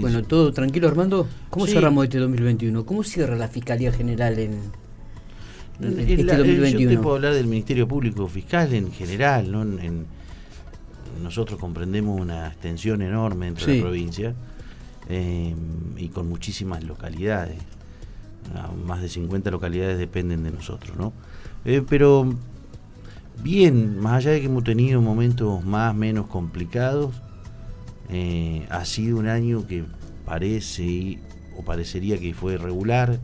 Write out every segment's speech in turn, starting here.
bueno, todo tranquilo, Armando. ¿Cómo cerramos este 2021? ¿Cómo cierra la Fiscalía General en, este 2021? Yo te puedo hablar del Ministerio Público Fiscal en general, ¿no? nosotros comprendemos una extensión enorme dentro de la provincia eh, y con muchísimas localidades. Ah, más de 50 localidades dependen de nosotros, ¿no? Eh, pero bien, más allá de que hemos tenido momentos más menos complicados, eh, ha sido un año que parece o parecería que fue regular,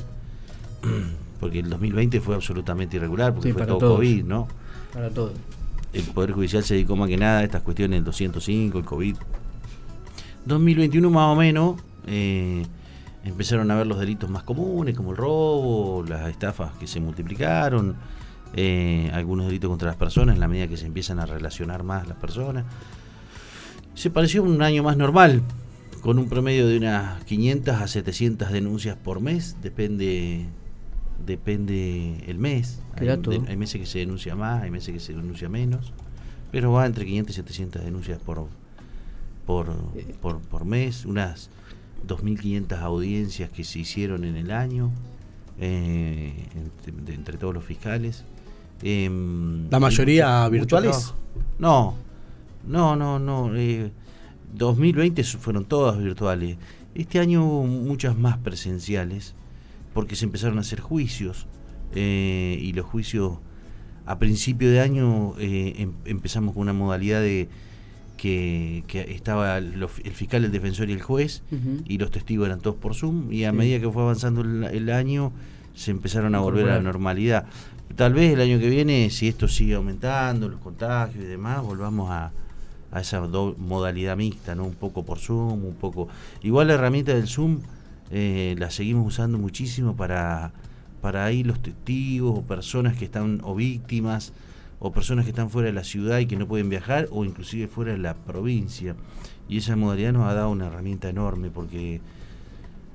porque el 2020 fue absolutamente irregular, porque fue todo COVID, ¿no? Para todo. El Poder Judicial se dedicó más que nada a estas cuestiones del 205, el COVID. 2021 más o menos eh, empezaron a ver los delitos más comunes, como el robo, las estafas que se multiplicaron, eh, algunos delitos contra las personas, en la medida que se empiezan a relacionar más las personas se pareció un año más normal, con un promedio de unas 500 a 700 denuncias por mes, depende depende el mes. Hay, meses que se denuncia más, hay meses que se denuncia menos, pero va entre 500 y 700 denuncias por por, por, mes, unas 2.500 audiencias que se hicieron en el año eh, entre, todos los fiscales. Em, ¿La mayoría virtuales? No, no, no, no. 2020 eh, fueron todas virtuales. Este año hubo muchas más presenciales porque se empezaron a hacer juicios eh, y los juicios a principio de año eh, em, empezamos con una modalidad de que, estaba el fiscal, el defensor y el juez y los testigos eran todos por Zoom y a medida que fue avanzando el, año se empezaron a volver a la normalidad. Tal vez el año que viene, si esto sigue aumentando, los contagios y demás, volvamos a, a esa modalidad mixta, ¿no? Un poco por Zoom, un poco... Igual la herramienta del Zoom eh, la seguimos usando muchísimo para, para ahí los testigos o personas que están, o víctimas, o personas que están fuera de la ciudad y que no pueden viajar, o inclusive fuera de la provincia. Y esa modalidad nos ha dado una herramienta enorme, porque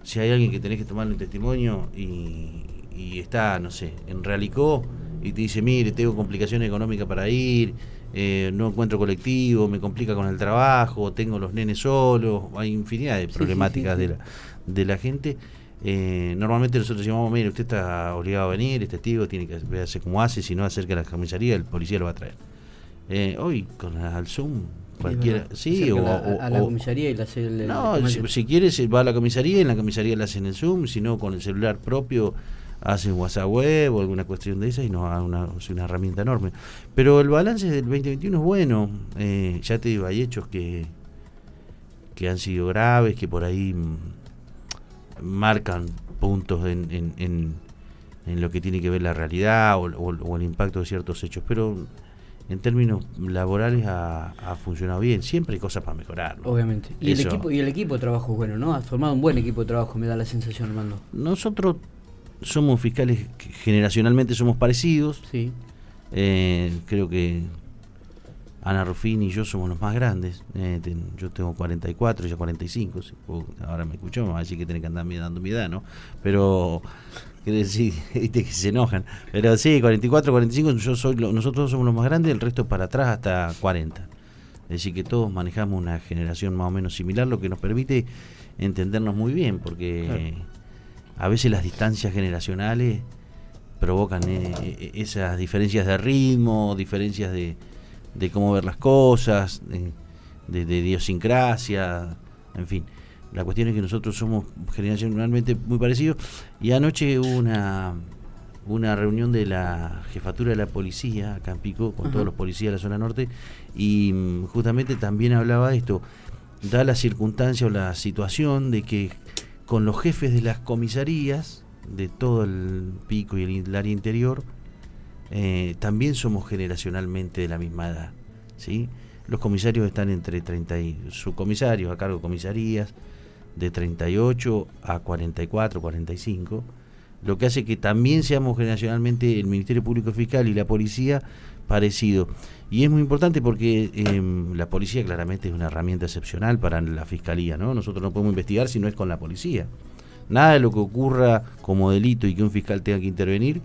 si hay alguien que tenés que tomarle un testimonio y, y está, no sé, en Realicó, y te dice, mire, tengo complicaciones económicas para ir, eh, no encuentro colectivo, me complica con el trabajo, tengo los nenes solos, hay infinidad de problemáticas de, la, de la gente. Eh, normalmente nosotros decimos, mire, usted está obligado a venir, es testigo, tiene que hacer como hace, si no acerca a la comisaría, el policía lo va a traer. Eh, hoy con el Zoom cualquiera sí, o, a, la comisaría y la hace el, no si, si, quiere va a la comisaría en la comisaría le hacen el zoom si no con el celular propio hacen WhatsApp web o alguna cuestión de esa y nos da una, una herramienta enorme. Pero el balance del 2021 es bueno. Eh, ya te digo, hay hechos que, que han sido graves, que por ahí mm, marcan puntos en, en, en, lo que tiene que ver la realidad o, el impacto de ciertos hechos. Pero en términos laborales ha, funcionado bien. Siempre hay cosas para mejorar. Obviamente. Y el, equipo, y el equipo de trabajo es bueno, ¿no? ha formado un buen equipo de trabajo, me da la sensación, Armando. Nosotros somos fiscales que generacionalmente somos parecidos. Sí. Eh, creo que Ana Rufini y yo somos los más grandes. Eh, yo tengo 44, ella 45. ahora me escuchó, me va a decir que tiene que andar dando mi edad, ¿no? Pero, quiere decir, viste que se enojan. Pero sí, 44, 45, yo soy, nosotros somos los más grandes, el resto para atrás hasta 40. Es decir, que todos manejamos una generación más o menos similar, lo que nos permite entendernos muy bien, porque a veces las distancias generacionales provocan eh, eh, esas diferencias de ritmo, diferencias de, cómo ver las cosas, de, de, idiosincrasia, en fin. La cuestión es que nosotros somos generacionalmente muy parecidos. Y anoche hubo una, una reunión de la jefatura de la policía acá en Pico, con todos los policías de la zona norte, y mm, justamente también hablaba de esto, da la circunstancia o la situación de que con los jefes de las comisarías de todo el pico y el, área interior, eh, también somos generacionalmente de la misma edad. ¿sí? Los comisarios están entre 30 y subcomisarios a cargo de comisarías de 38 a 44, 45, lo que hace que también seamos generacionalmente el Ministerio Público Fiscal y la policía parecido. Y es muy importante porque em, la policía claramente es una herramienta excepcional para la fiscalía, ¿no? Nosotros no podemos investigar si no es con la policía. Nada de lo que ocurra como delito y que un fiscal tenga que intervenir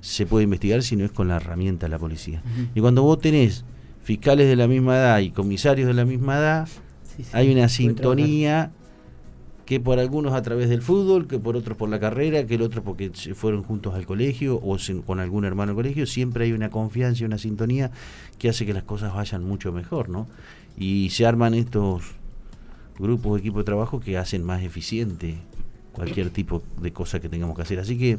se puede investigar si no es con la herramienta de la policía. Y cuando vos tenés fiscales de la misma edad y comisarios de la misma edad, hay una sintonía que por algunos a través del fútbol, que por otros por la carrera, que el otro porque fueron juntos al colegio o con algún hermano al colegio, siempre hay una confianza y una sintonía que hace que las cosas vayan mucho mejor, ¿no? Y se arman estos grupos, equipos de trabajo que hacen más eficiente cualquier tipo de cosa que tengamos que hacer. Así que,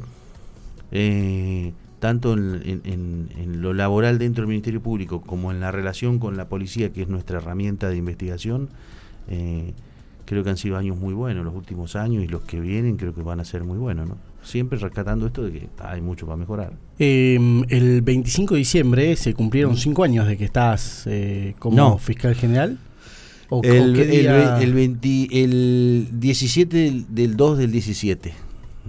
eh, tanto en, lo laboral dentro del Ministerio Público como en la relación con la policía, que es nuestra herramienta de investigación, eh, creo que han sido años muy buenos los últimos años y los que vienen creo que van a ser muy buenos, ¿no? Siempre rescatando esto de que hay mucho para mejorar. Em, el 25 de diciembre se cumplieron cinco años de que estás eh, como fiscal general. el, el, el 17 del 2 del 17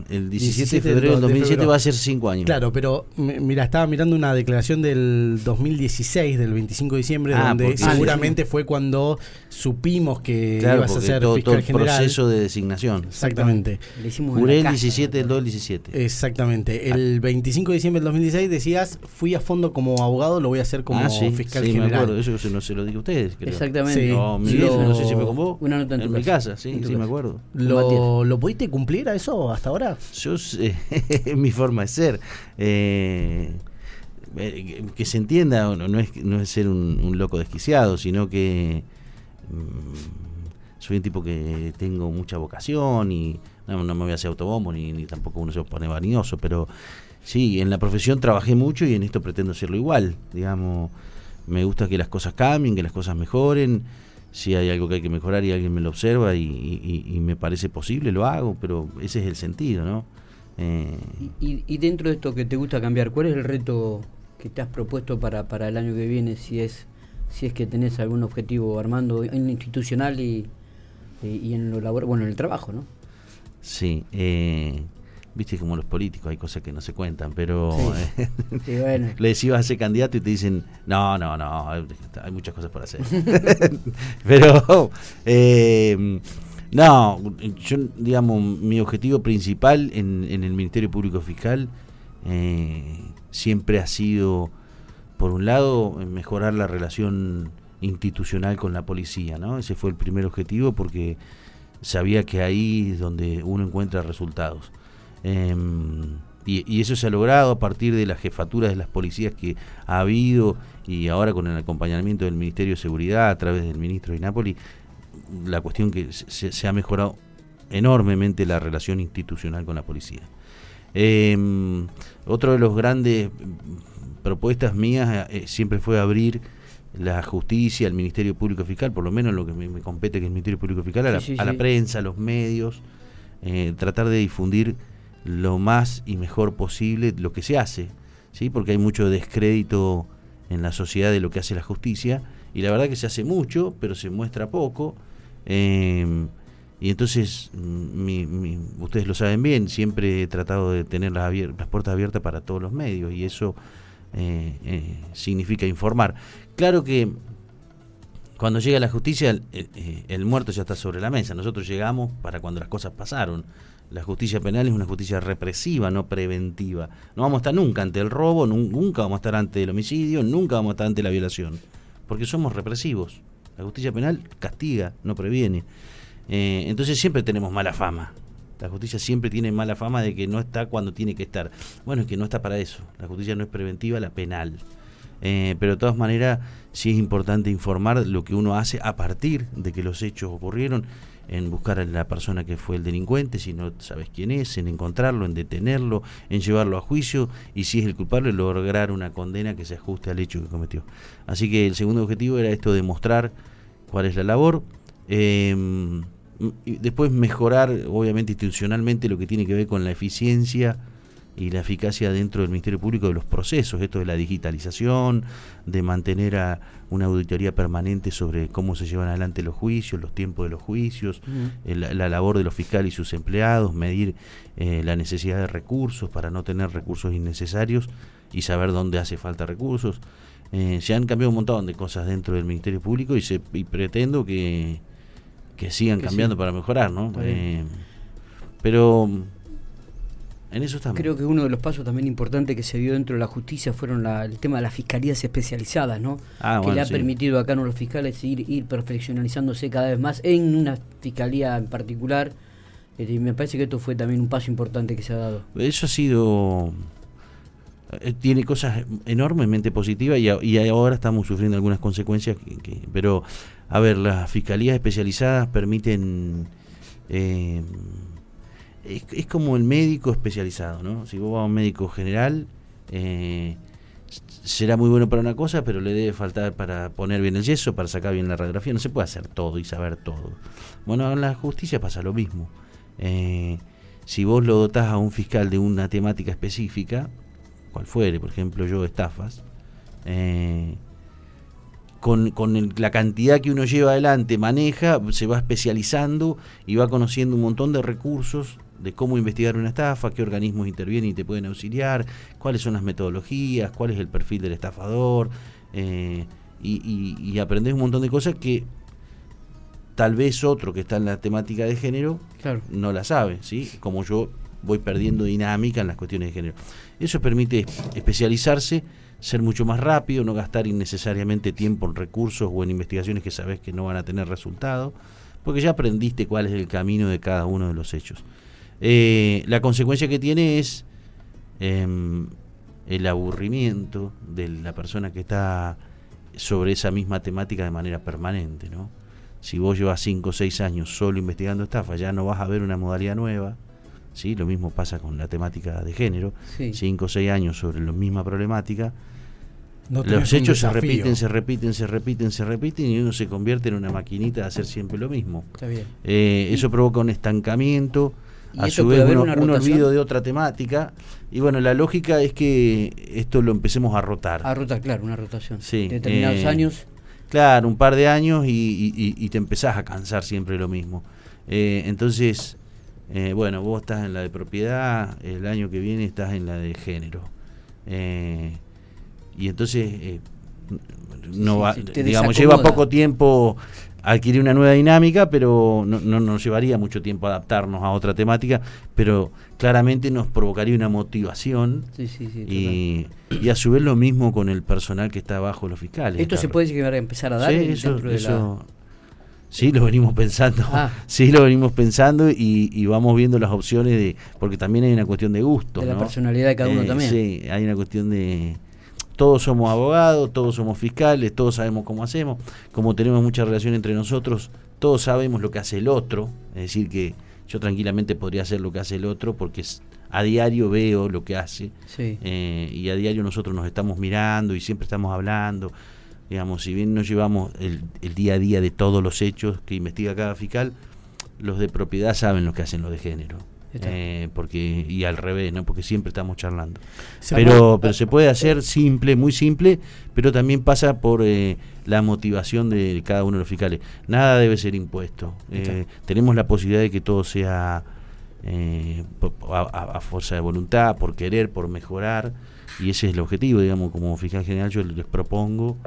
el 17, de febrero del 2007 va a ser 5 años. Claro, pero mira, estaba mirando una declaración del 2016, del 25 de diciembre, ah, donde seguramente fue cuando supimos que ibas a ser todo, fiscal todo el proceso de designación. Exactamente. Juré el 17 del 2017. Exactamente. El 25 de diciembre del 2016 decías, fui a fondo como abogado, lo voy a hacer como ah, fiscal sí, general. Me acuerdo, eso no se lo digo a ustedes. Exactamente. No, no sé si me con vos. Una nota en, mi casa, sí, sí, me acuerdo. ¿Lo, ¿Lo pudiste cumplir a eso hasta ahora? Yo, mi forma de ser. Eh, eh, que se entienda, no, es, no es ser un, loco desquiciado, sino que mm, soy un tipo que tengo mucha vocación y no, me voy a hacer autobombo ni, ni, tampoco uno se pone vanidoso, pero sí, en la profesión trabajé mucho y en esto pretendo hacerlo igual. Digamos, me gusta que las cosas cambien, que las cosas mejoren si hay algo que hay que mejorar y alguien me lo observa y, me parece posible, lo hago, pero ese es el sentido, ¿no? Eh, y, dentro de esto que te gusta cambiar, ¿cuál es el reto que te has propuesto para, para el año que viene, si es, si es que tenés algún objetivo, Armando, en institucional y, y en lo laboral, bueno, en el trabajo, ¿no? Sí, eh, viste como los políticos, hay cosas que no se cuentan, pero eh, le decís a ser candidato y te dicen, no, no, no, hay, muchas cosas por hacer. pero, eh, no, yo, digamos, mi objetivo principal en, el Ministerio Público Fiscal eh, siempre ha sido, por un lado, mejorar la relación institucional con la policía, ¿no? Ese fue el primer objetivo porque sabía que ahí es donde uno encuentra resultados. Em, y, eso se ha logrado a partir de las jefaturas de las policías que ha habido y ahora con el acompañamiento del Ministerio de Seguridad a través del ministro de Napoli, la cuestión que se, ha mejorado enormemente la relación institucional con la policía. Eh, otro de los grandes propuestas mías eh, siempre fue abrir la justicia, el Ministerio Público Fiscal, por lo menos lo que me, compete que es el Ministerio Público Fiscal, a la, prensa, a los medios, eh, tratar de difundir lo más y mejor posible lo que se hace, ¿sí? porque hay mucho descrédito en la sociedad de lo que hace la justicia, y la verdad que se hace mucho, pero se muestra poco. Em, y entonces, mm, ustedes lo saben bien, siempre he tratado de tener las, las puertas abiertas para todos los medios, y eso eh, eh, significa informar. Claro que cuando llega la justicia, el, el, muerto ya está sobre la mesa. Nosotros llegamos para cuando las cosas pasaron. La justicia penal es una justicia represiva, no preventiva. No vamos a estar nunca ante el robo, nunca vamos a estar ante el homicidio, nunca vamos a estar ante la violación, porque somos represivos. La justicia penal castiga, no previene. Eh, entonces siempre tenemos mala fama. La justicia siempre tiene mala fama de que no está cuando tiene que estar. Bueno, es que no está para eso. La justicia no es preventiva, la penal. Eh, pero de todas maneras, sí es importante informar lo que uno hace a partir de que los hechos ocurrieron en buscar a la persona que fue el delincuente, si no sabes quién es, en encontrarlo, en detenerlo, en llevarlo a juicio y si es el culpable lograr una condena que se ajuste al hecho que cometió. Así que el segundo objetivo era esto, demostrar cuál es la labor. Em, y después mejorar, obviamente, institucionalmente lo que tiene que ver con la eficiencia y la eficacia dentro del Ministerio Público de los procesos, esto de la digitalización, de mantener a una auditoría permanente sobre cómo se llevan adelante los juicios, los tiempos de los juicios, la, labor de los fiscales y sus empleados, medir eh, la necesidad de recursos para no tener recursos innecesarios y saber dónde hace falta recursos. Eh, se han cambiado un montón de cosas dentro del Ministerio Público y, se, pretendo que, sigan cambiando para mejorar, ¿no? Eh, pero En eso estamos. Creo que uno de los pasos también importantes que se dio dentro de la justicia fueron el tema de las fiscalías especializadas, ¿no? Ah, que le ha permitido acá a los fiscales ir, ir perfeccionalizándose cada vez más en una fiscalía en particular. Y me parece que esto fue también un paso importante que se ha dado. Eso ha sido eh, tiene cosas enormemente positivas y, ahora estamos sufriendo algunas consecuencias pero a ver las fiscalías especializadas permiten eh, es, como el médico especializado no si vos vas a un médico general eh, será muy bueno para una cosa pero le debe faltar para poner bien el yeso para sacar bien la radiografía. No se puede hacer todo y saber todo. Bueno en la justicia pasa lo mismo. Si vos lo dotás a un fiscal de una temática específica cual fuere, por ejemplo yo estafas, eh, con, la cantidad que uno lleva adelante, maneja, se va especializando y va conociendo un montón de recursos de cómo investigar una estafa, qué organismos intervienen y te pueden auxiliar, cuáles son las metodologías, cuál es el perfil del estafador, eh, y, y, aprendes un montón de cosas que tal vez otro que está en la temática de género no la sabe, ¿sí? Como yo voy perdiendo dinámica en las cuestiones de género. Eso permite especializarse, ser mucho más rápido, no gastar innecesariamente tiempo en recursos o en investigaciones que sabes que no van a tener resultado, porque ya aprendiste cuál es el camino de cada uno de los hechos. Eh, la consecuencia que tiene es em, el aburrimiento de la persona que está sobre esa misma temática de manera permanente, ¿no? Si vos llevas 5 o 6 años solo investigando estafa, ya no vas a ver una modalidad nueva, ¿sí? Lo mismo pasa con la temática de género, cinco o seis años sobre la misma problemática. los hechos se repiten, se repiten, se repiten, se repiten y uno se convierte en una maquinita de hacer siempre lo mismo. Eh, eso provoca un estancamiento, a su vez un olvido de otra temática. Y bueno, la lógica es que esto lo empecemos a rotar. A rotar, claro, una rotación. Sí, determinados eh, años. Claro, un par de años y, te empezás a cansar siempre lo mismo. Eh, entonces, eh, bueno, vos estás en la de propiedad, el año que viene estás en la de género. Y entonces, no va, digamos, lleva poco tiempo adquirir una nueva dinámica, pero no, no, nos llevaría mucho tiempo adaptarnos a otra temática, pero claramente nos provocaría una motivación y, y, a su vez lo mismo con el personal que está abajo los fiscales. ¿Esto se puede llegar a empezar a dar dentro de la Sí, lo venimos pensando. Ah. Sí, lo venimos pensando y, vamos viendo las opciones de. Porque también hay una cuestión de gusto. De la personalidad de cada uno eh, también. Sí, hay una cuestión de. Todos somos abogados, todos somos fiscales, todos sabemos cómo hacemos. Como tenemos mucha relación entre nosotros, todos sabemos lo que hace el otro. Es decir, que yo tranquilamente podría hacer lo que hace el otro porque a diario veo lo que hace. Eh, y a diario nosotros nos estamos mirando y siempre estamos hablando digamos, si bien no llevamos el, día a día de todos los hechos que investiga cada fiscal, los de propiedad saben lo que hacen los de género. Eh, porque y al revés, ¿no? Porque siempre estamos charlando. pero pero se puede hacer simple, muy simple, pero también pasa por eh, la motivación de cada uno de los fiscales. Nada debe ser impuesto. Eh, tenemos la posibilidad de que todo sea a, fuerza de voluntad, por querer, por mejorar, y ese es el objetivo, digamos, como fiscal general yo les propongo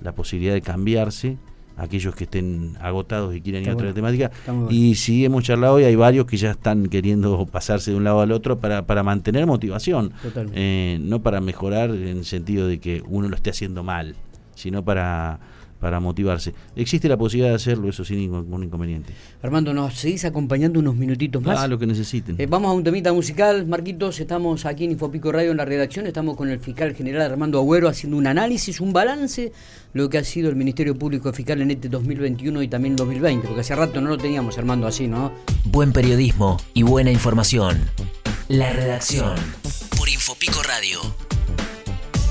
la posibilidad de cambiarse aquellos que estén agotados y quieran ir a otra temática. Y si hemos charlado hoy, hay varios que ya están queriendo pasarse de un lado al otro para, para mantener motivación, eh, no para mejorar en el sentido de que uno lo esté haciendo mal, sino para para motivarse. Existe la posibilidad de hacerlo, eso sin ningún inconveniente. Armando, ¿nos seguís acompañando unos minutitos más? Ah, lo que necesiten. Eh, vamos a un temita musical, Marquitos, estamos aquí en Infopico Radio en la redacción, estamos con el fiscal general Armando Agüero haciendo un análisis, un balance, lo que ha sido el Ministerio Público Fiscal en este 2021 y también 2020, porque hace rato no lo teníamos, Armando, así, ¿no? Buen periodismo y buena información. La redacción. Por Infopico Radio.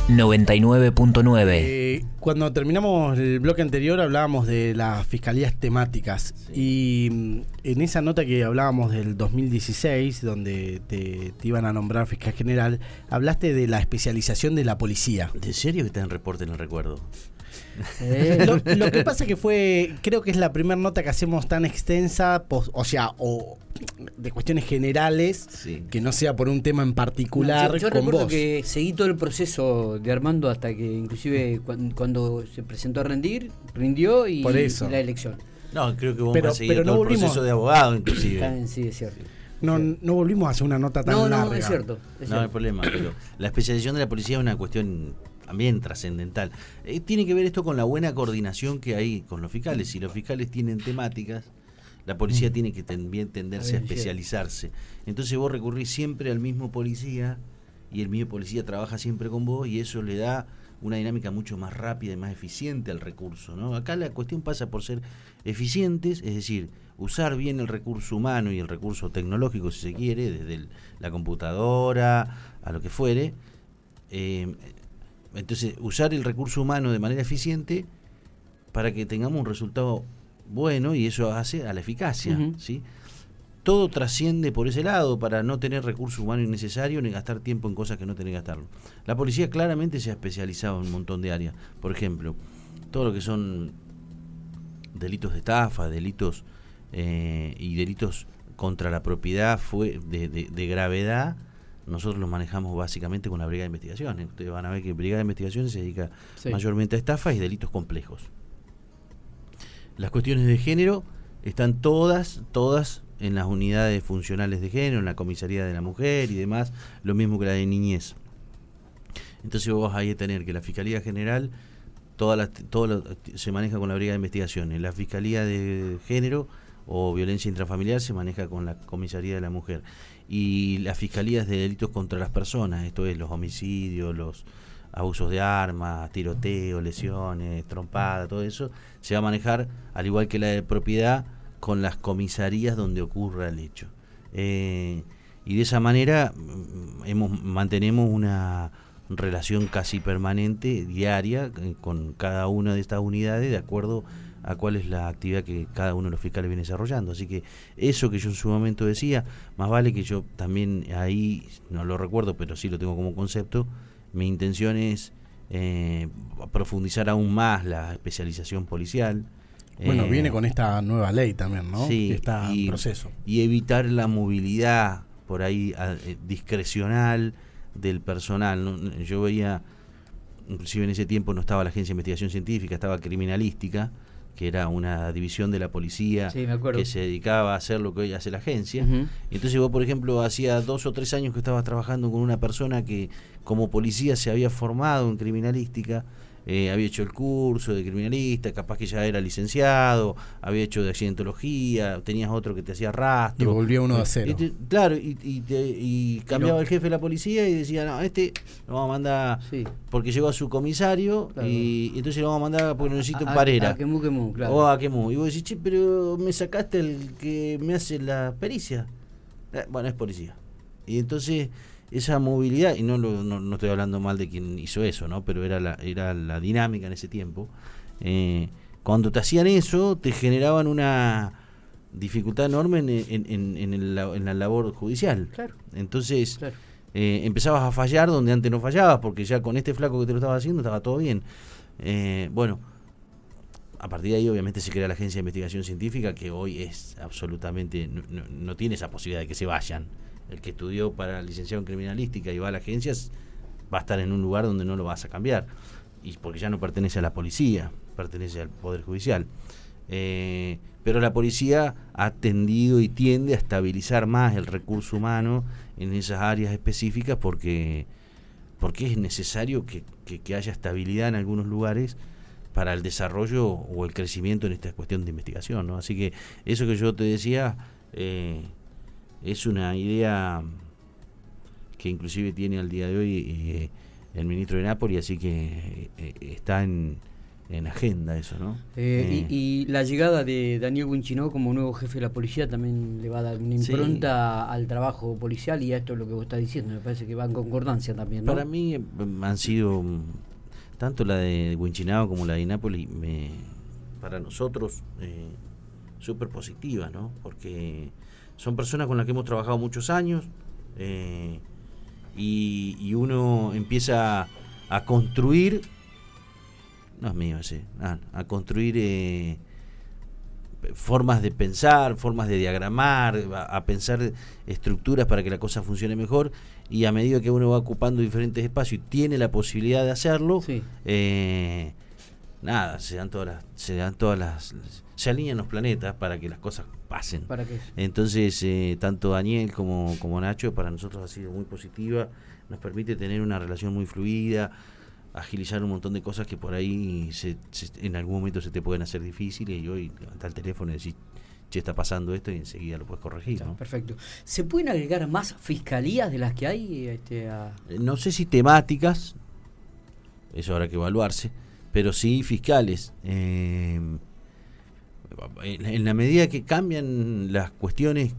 99.9. Eh, cuando terminamos el bloque anterior hablábamos de las fiscalías temáticas y mm, en esa nota que hablábamos del 2016, donde te, iban a nombrar fiscal general, hablaste de la especialización de la policía. ¿De serio que está en reporte? No recuerdo. Eh. Lo, que pasa que fue, creo que es la primera nota que hacemos tan extensa, o sea, o de cuestiones generales, que no sea por un tema en particular. yo, recuerdo que seguí todo el proceso de Armando hasta que inclusive cuando, se presentó a rendir, rindió y, la elección. No, creo que vos pero, pero no todo el proceso de abogado inclusive. sí, es cierto. no, no volvimos a hacer una nota tan No, larga. no, es cierto. es No, no hay problema, pero la especialización de la policía es una cuestión también trascendental. Eh, tiene que ver esto con la buena coordinación que hay con los fiscales. Si los fiscales tienen temáticas, la policía tiene que también tenderse a especializarse. Entonces vos recurrís siempre al mismo policía y el mismo policía trabaja siempre con vos y eso le da una dinámica mucho más rápida y más eficiente al recurso. ¿no? Acá la cuestión pasa por ser eficientes, es decir, usar bien el recurso humano y el recurso tecnológico, si se quiere, desde el- la computadora a lo que fuere. Eh, entonces, usar el recurso humano de manera eficiente para que tengamos un resultado bueno y eso hace a la eficacia. ¿sí? Todo trasciende por ese lado para no tener recurso humano innecesario ni gastar tiempo en cosas que no tenés que gastarlo. La policía claramente se ha especializado en un montón de áreas. Por ejemplo, todo lo que son delitos de estafa, delitos eh, y delitos contra la propiedad fue de, de- de gravedad, nosotros los manejamos básicamente con la Brigada de Investigaciones. Ustedes van a ver que Brigada de Investigaciones se dedica Sí. mayormente a estafas y delitos complejos. Las cuestiones de género están todas, todas en las unidades funcionales de género, en la comisaría de la mujer y demás, lo mismo que la de niñez. Entonces vos ahí tener que la Fiscalía General toda la- todo lo- se maneja con la Brigada de Investigaciones, la Fiscalía de Género o Violencia Intrafamiliar se maneja con la Comisaría de la Mujer y las Fiscalías de Delitos contra las Personas, esto es los homicidios, los abusos de armas, tiroteo, lesiones, trompada, todo eso, se va a manejar, al igual que la de propiedad, con las comisarías donde ocurra el hecho. Eh, y de esa manera mm, hemos, mantenemos una relación casi permanente, diaria, eh, con cada una de estas unidades, de acuerdo cuál es la actividad que cada uno de los fiscales viene desarrollando. Así que eso que yo en su momento decía, más vale que yo también ahí, no lo recuerdo, pero sí lo tengo como concepto, mi intención es eh, profundizar aún más la especialización policial. Bueno, eh, viene con esta nueva ley también, ¿no? Sí, que está y- en proceso. y evitar la movilidad por ahí a- eh, discrecional del personal. ¿no? Yo veía, inclusive en ese tiempo no estaba la Agencia de Investigación Científica, estaba Criminalística, que era una división de la policía Sí, que se dedicaba a hacer lo que hoy hace la agencia. Y Entonces vos, por ejemplo, hacía dos o tres años que estabas trabajando con una persona que como policía se había formado en criminalística, eh, había hecho el curso de criminalista, capaz que ya era licenciado, había hecho de accidentología, tenías otro que te hacía Y rastro. volvió uno de Y cero. te- claro, y, y te- y cambiaba no. el jefe de la policía y decía, no, este lo vamos a mandar Sí. porque llegó a su comisario Claro. y, y entonces lo vamos a mandar porque necesito un A- a- parera. a Quemú, Quemú, claro. O a Quemú. Y vos decís, che, pero me sacaste el que me hace la pericia. Eh, bueno, es policía. Y entonces esa movilidad, y no, lo- no, no estoy hablando mal de quien hizo eso, ¿no? pero era la, era la dinámica en ese tiempo. eh, cuando te hacían eso, te generaban una dificultad enorme en, en- en- en el la- labor judicial. Claro, Entonces, claro. eh, empezabas a fallar donde antes no fallabas, porque ya con este flaco que te lo estaba haciendo estaba todo bien. Eh, bueno, a partir de ahí obviamente se crea la Agencia de Investigación Científica, que hoy es absolutamente, no, no- no tiene esa posibilidad de que se vayan. El que estudió para licenciado en criminalística y va a la agencia va a estar en un lugar donde no lo vas a cambiar, y porque ya no pertenece a la policía, pertenece al Poder Judicial. Eh, pero la policía ha tendido y tiende a estabilizar más el recurso humano en esas áreas específicas porque, porque es necesario que, que- que haya estabilidad en algunos lugares para el desarrollo o el crecimiento en esta cuestión de investigación. ¿no? Así que eso que yo te decía eh, es una idea que inclusive tiene al día de hoy eh, el ministro de Nápoles, así que eh, está en, en agenda eso, ¿no? Eh, Eh, y, y la llegada de Daniel Winchino como nuevo jefe de la policía también le va a dar una Sí. impronta al trabajo policial y a esto es lo que vos estás diciendo. Me parece que va en concordancia también. ¿no? Para mí eh, han sido tanto la de Winchinao como la de Nápoles, me, para nosotros, eh, súper positivas, ¿no? Porque son personas con las que hemos trabajado muchos años eh, y, y uno empieza a construir, no es mío ese, ah, a construir eh, formas de pensar, formas de diagramar, a, a pensar estructuras para que la cosa funcione mejor y a medida que uno va ocupando diferentes espacios y tiene la posibilidad de hacerlo, Sí. eh, nada, se dan todas las, se dan todas las, se alinean los planetas para que las cosas pasen. ¿Para qué? Entonces, eh, tanto Daniel como, como Nacho para nosotros ha sido muy positiva, nos permite tener una relación muy fluida, agilizar un montón de cosas que por ahí se, en algún momento se te pueden hacer difíciles y hoy levanta el teléfono y decís, che, está pasando esto y enseguida lo puedes corregir. ¿no? Perfecto. ¿Se pueden agregar más fiscalías de las que hay? Este, eh, No sé si temáticas, eso habrá que evaluarse, pero sí fiscales. Eh, en la medida que cambian las cuestiones,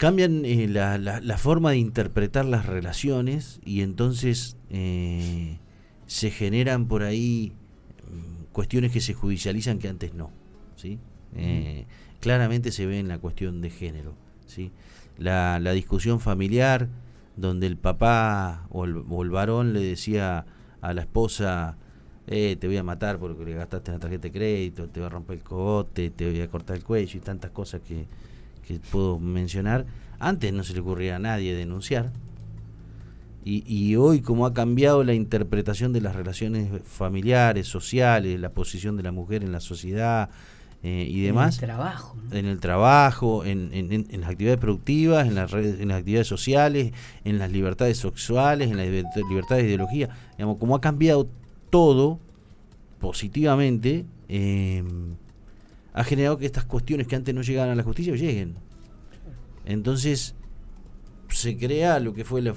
cambian eh, la, la, forma de interpretar las relaciones y entonces eh, se generan por ahí mm, cuestiones que se judicializan que antes no. ¿sí? Eh, claramente se ve en la cuestión de género. ¿sí? La, la discusión familiar, donde el papá o el, o el varón le decía a la esposa, eh, te voy a matar porque le gastaste la tarjeta de crédito, te voy a romper el cogote, te voy a cortar el cuello y tantas cosas que, puedo mencionar. Antes no se le ocurría a nadie denunciar. Y, y, hoy, como ha cambiado la interpretación de las relaciones familiares, sociales, la posición de la mujer en la sociedad eh, y demás. En el trabajo. En el trabajo, en, en, las actividades productivas, en las, redes, en las actividades sociales, en las libertades sexuales, en las libertades de ideología. Digamos, como ha cambiado todo positivamente eh, ha generado que estas cuestiones que antes no llegaban a la justicia lleguen. Entonces se crea lo que fue la,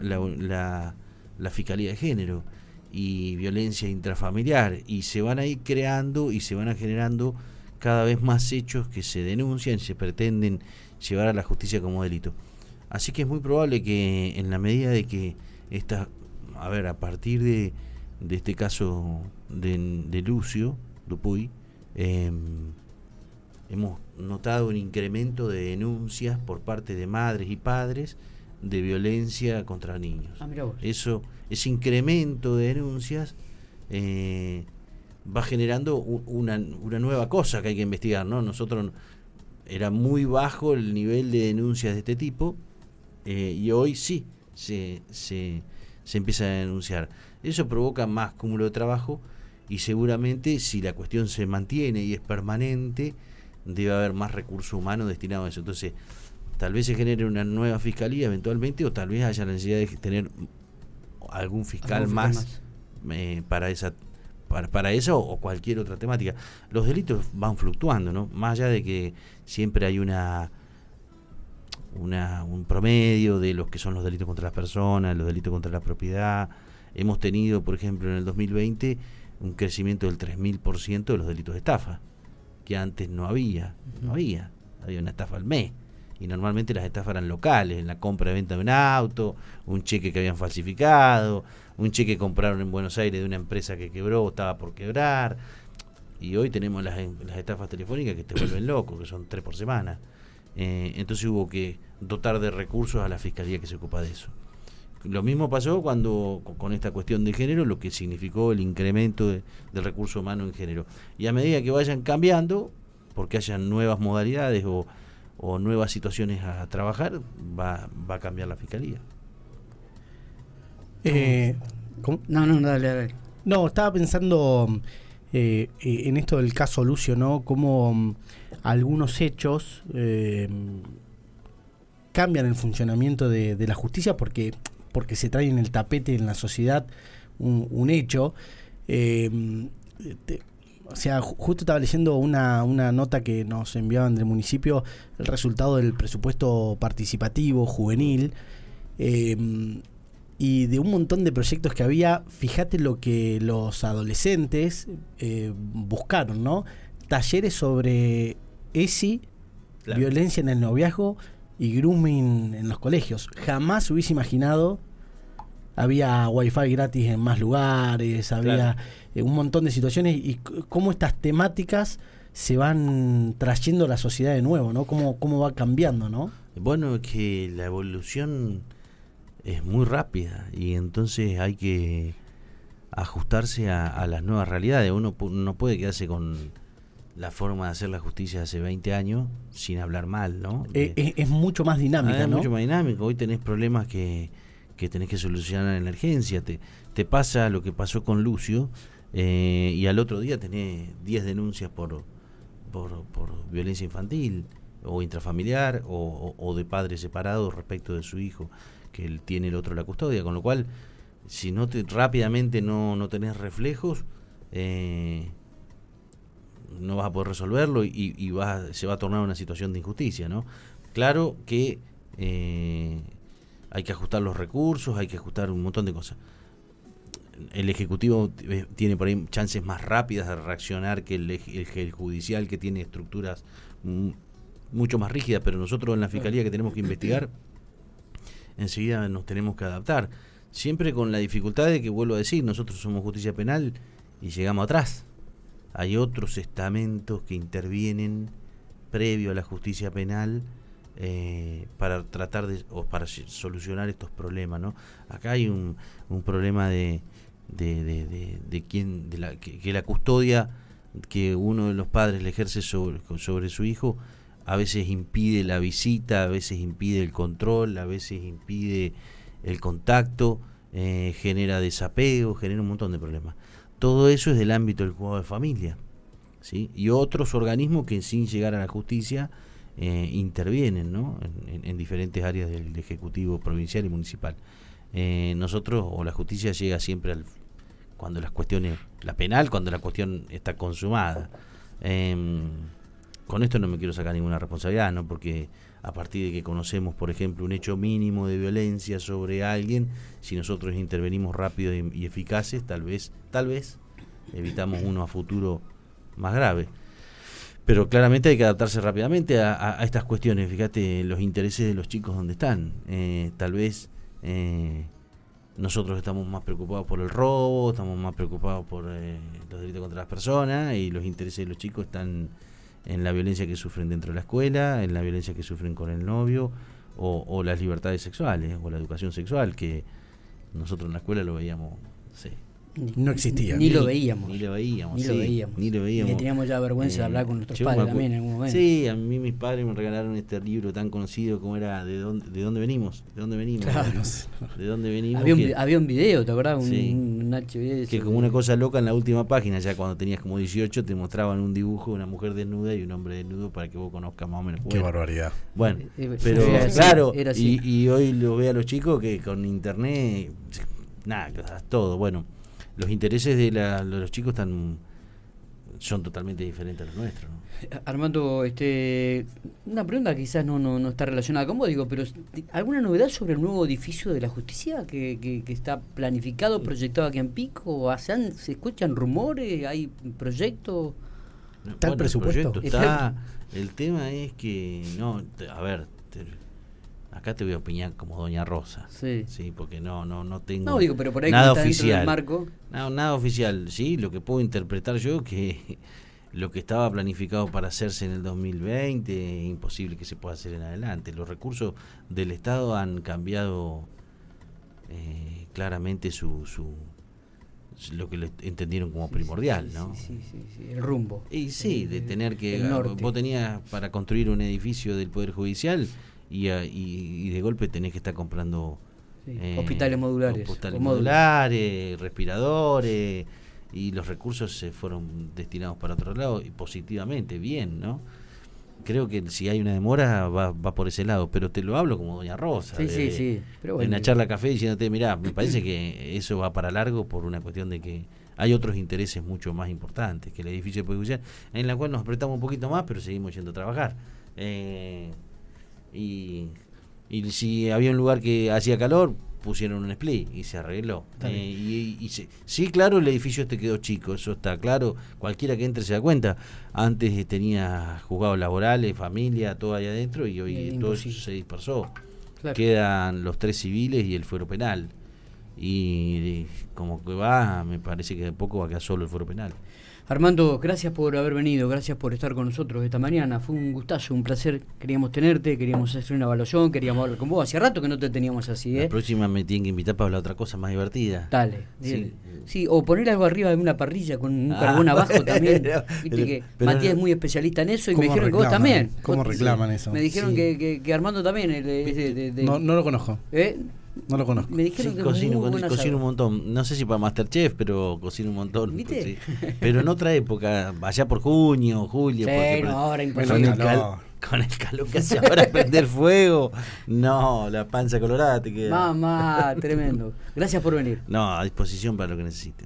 la, la, Fiscalía de Género y violencia intrafamiliar y se van a ir creando y se van a generando cada vez más hechos que se denuncian y se pretenden llevar a la justicia como delito. Así que es muy probable que en la medida de que esta, a ver, a partir de de este caso de, Lucio Dupuy, em, hemos notado un incremento de denuncias por parte de madres y padres de violencia contra niños. Ah, Eso, ese incremento de denuncias eh, va generando una, una, nueva cosa que hay que investigar, ¿no? Nosotros era muy bajo el nivel de denuncias de este tipo eh, y hoy sí se, se, se empieza a denunciar. Eso provoca más cúmulo de trabajo y seguramente si la cuestión se mantiene y es permanente, debe haber más recurso humano destinado a eso. Entonces, tal vez se genere una nueva fiscalía eventualmente o tal vez haya la necesidad de tener algún fiscal, más, eh, para esa para, para, eso o cualquier otra temática. Los delitos van fluctuando, ¿no? Más allá de que siempre hay una, una un promedio de los que son los delitos contra las personas, los delitos contra la propiedad, Hemos tenido, por ejemplo, en el 2020 un crecimiento del 3.000% de los delitos de estafa, que antes no había, no había, había una estafa al mes. Y normalmente las estafas eran locales, en la compra y venta de un auto, un cheque que habían falsificado, un cheque que compraron en Buenos Aires de una empresa que quebró o estaba por quebrar. Y hoy tenemos las, las estafas telefónicas que te vuelven loco, que son tres por semana. Eh, entonces hubo que dotar de recursos a la fiscalía que se ocupa de eso. Lo mismo pasó cuando con esta cuestión de género, lo que significó el incremento del recurso humano en género. Y a medida que vayan cambiando, porque hayan nuevas modalidades o, nuevas situaciones a trabajar, va, va a cambiar la fiscalía. Eh, no, no, dale, dale. No, estaba pensando eh, eh, en esto del caso Lucio, ¿no? Como mm, algunos hechos cambian el funcionamiento de, de, la justicia porque porque se trae en el tapete en la sociedad un, hecho. Eh, o sea, justo estaba leyendo una, nota que nos enviaban del municipio, el resultado del presupuesto participativo juvenil. Eh, y de un montón de proyectos que había, fíjate lo que los adolescentes eh, buscaron, ¿no? Talleres sobre ESI, violencia en el noviazgo y grooming en los colegios. Jamás hubiese imaginado había wifi gratis en más lugares, había eh, un montón de situaciones y cómo estas temáticas se van trayendo a la sociedad de nuevo, ¿no? Cómo, cómo va cambiando, ¿no? Bueno, que la evolución es muy rápida y entonces hay que ajustarse a, las nuevas realidades. Uno no puede quedarse con la forma de hacer la justicia hace 20 años sin hablar mal, ¿no? Eh, es, mucho más dinámica, ah, es mucho más dinámico. Hoy tenés problemas que que tenés que solucionar en emergencia. Te, te pasa lo que pasó con Lucio eh, y al otro día tenés 10 denuncias por, por, violencia infantil o intrafamiliar o, de padres separados respecto de su hijo que él tiene el otro la custodia, con lo cual si no te rápidamente no, no tenés reflejos eh, no vas a poder resolverlo y, y se va a tornar una situación de injusticia, ¿no? Claro que eh, hay que ajustar los recursos, hay que ajustar un montón de cosas. El Ejecutivo eh, tiene por ahí chances más rápidas de reaccionar que el, el, Judicial, que tiene estructuras mucho más rígidas, pero nosotros en la Fiscalía que tenemos que investigar, enseguida nos tenemos que adaptar. Siempre con la dificultad de que, vuelvo a decir, nosotros somos justicia penal y llegamos atrás. Hay otros estamentos que intervienen previo a la justicia penal eh, para tratar de o para solucionar estos problemas no acá hay un, un problema de de, de, de, quién de la que, la custodia que uno de los padres le ejerce sobre, sobre su hijo a veces impide la visita a veces impide el control a veces impide el contacto eh, genera desapego genera un montón de problemas todo eso es del ámbito del juego de familia ¿sí? y otros organismos que sin llegar a la justicia eh, intervienen ¿no? en, diferentes áreas del, Ejecutivo provincial y municipal. Eh, nosotros, o la justicia llega siempre al, cuando las cuestiones, la penal, cuando la cuestión está consumada. Em, con esto no me quiero sacar ninguna responsabilidad, ¿no? porque a partir de que conocemos, por ejemplo, un hecho mínimo de violencia sobre alguien, si nosotros intervenimos rápido y, eficaces, tal vez, tal vez evitamos uno a futuro más grave pero claramente hay que adaptarse rápidamente a, estas cuestiones. Fíjate los intereses de los chicos donde están. Eh, tal vez eh, nosotros estamos más preocupados por el robo, estamos más preocupados por eh, los delitos contra las personas y los intereses de los chicos están en la violencia que sufren dentro de la escuela, en la violencia que sufren con el novio o, o las libertades sexuales o la educación sexual que nosotros en la escuela lo veíamos, sí, no existía. Ni, lo veíamos. Ni lo veíamos. Ni lo veíamos. Ni lo veíamos. Y teníamos ya vergüenza de hablar con nuestros padres también en algún momento. Sí, a mí mis padres me regalaron este libro tan conocido como era ¿De dónde, de dónde venimos? ¿De dónde venimos? ¿De dónde venimos? Había un, había un video, ¿te acordás? Un, un Que como una cosa loca en la última página, ya cuando tenías como 18, te mostraban un dibujo de una mujer desnuda y un hombre desnudo para que vos conozcas más o menos. Qué barbaridad. Bueno, eh, eh, pero claro, y, y hoy lo ve a los chicos que con internet, nada, todo. Bueno los intereses de, los chicos están son totalmente diferentes a los nuestros. Armando, este, una pregunta quizás no, no, está relacionada con vos, digo, pero ¿alguna novedad sobre el nuevo edificio de la justicia que, que, está planificado, proyectado aquí en Pico? ¿Se, ¿Se escuchan rumores? ¿Hay proyectos? ¿Está el presupuesto? está, el tema es que, no, a ver, acá te voy a opinar como doña Rosa. Sí. Sí, porque no no no tengo nada oficial. Marco. nada oficial, sí, lo que puedo interpretar yo que lo que estaba planificado para hacerse en el 2020 es imposible que se pueda hacer en adelante. Los recursos del Estado han cambiado eh, claramente su, su lo que le entendieron como primordial, ¿no? Sí, sí, sí, el rumbo. Y sí, de tener que vos tenías para construir un edificio del poder judicial y, y, de golpe tenés que estar comprando eh, hospitales modulares, hospitales modulares, respiradores y los recursos se fueron destinados para otro lado y positivamente, bien, ¿no? Creo que si hay una demora va, va por ese lado, pero te lo hablo como Doña Rosa. Sí, sí, sí. en la charla café diciéndote, mirá, me parece que eso va para largo por una cuestión de que hay otros intereses mucho más importantes que el edificio de en la cual nos apretamos un poquito más, pero seguimos yendo a trabajar. Eh, y, y si había un lugar que hacía calor, pusieron un split y se arregló. Eh, y, sí, claro, el edificio este quedó chico, eso está claro. Cualquiera que entre se da cuenta. Antes tenía juzgados laborales, familia, todo ahí adentro y hoy todo eso se dispersó. Quedan los tres civiles y el fuero penal. Y como que va, me parece que de poco va a quedar solo el fuero penal. Armando, gracias por haber venido, gracias por estar con nosotros esta mañana. Fue un gustazo, un placer. Queríamos tenerte, queríamos hacer una evaluación, queríamos hablar con vos. Hacía rato que no te teníamos así, ¿eh? La próxima me tienen que invitar para hablar otra cosa más divertida. Dale. Sí, sí o poner algo arriba de una parrilla con un ah. carbón abajo también. Viste que Matías es muy especialista en eso y me dijeron que vos también. ¿Cómo reclaman eso? Me dijeron que, que, Armando también. no, no lo conozco. ¿Eh? No lo conozco. Me dijeron Sí, que cocino, muy con- cocino asado. un montón. No sé si para Masterchef, pero cocino un montón. ¿Viste? sí. Pero en otra época, allá por junio, julio. Sí, porque- no, ahora con, imposible. el cal- calor. con el calor que hace ahora prender fuego. No, la panza colorada te queda. Mamá, tremendo. Gracias por venir. No, a disposición para lo que necesite.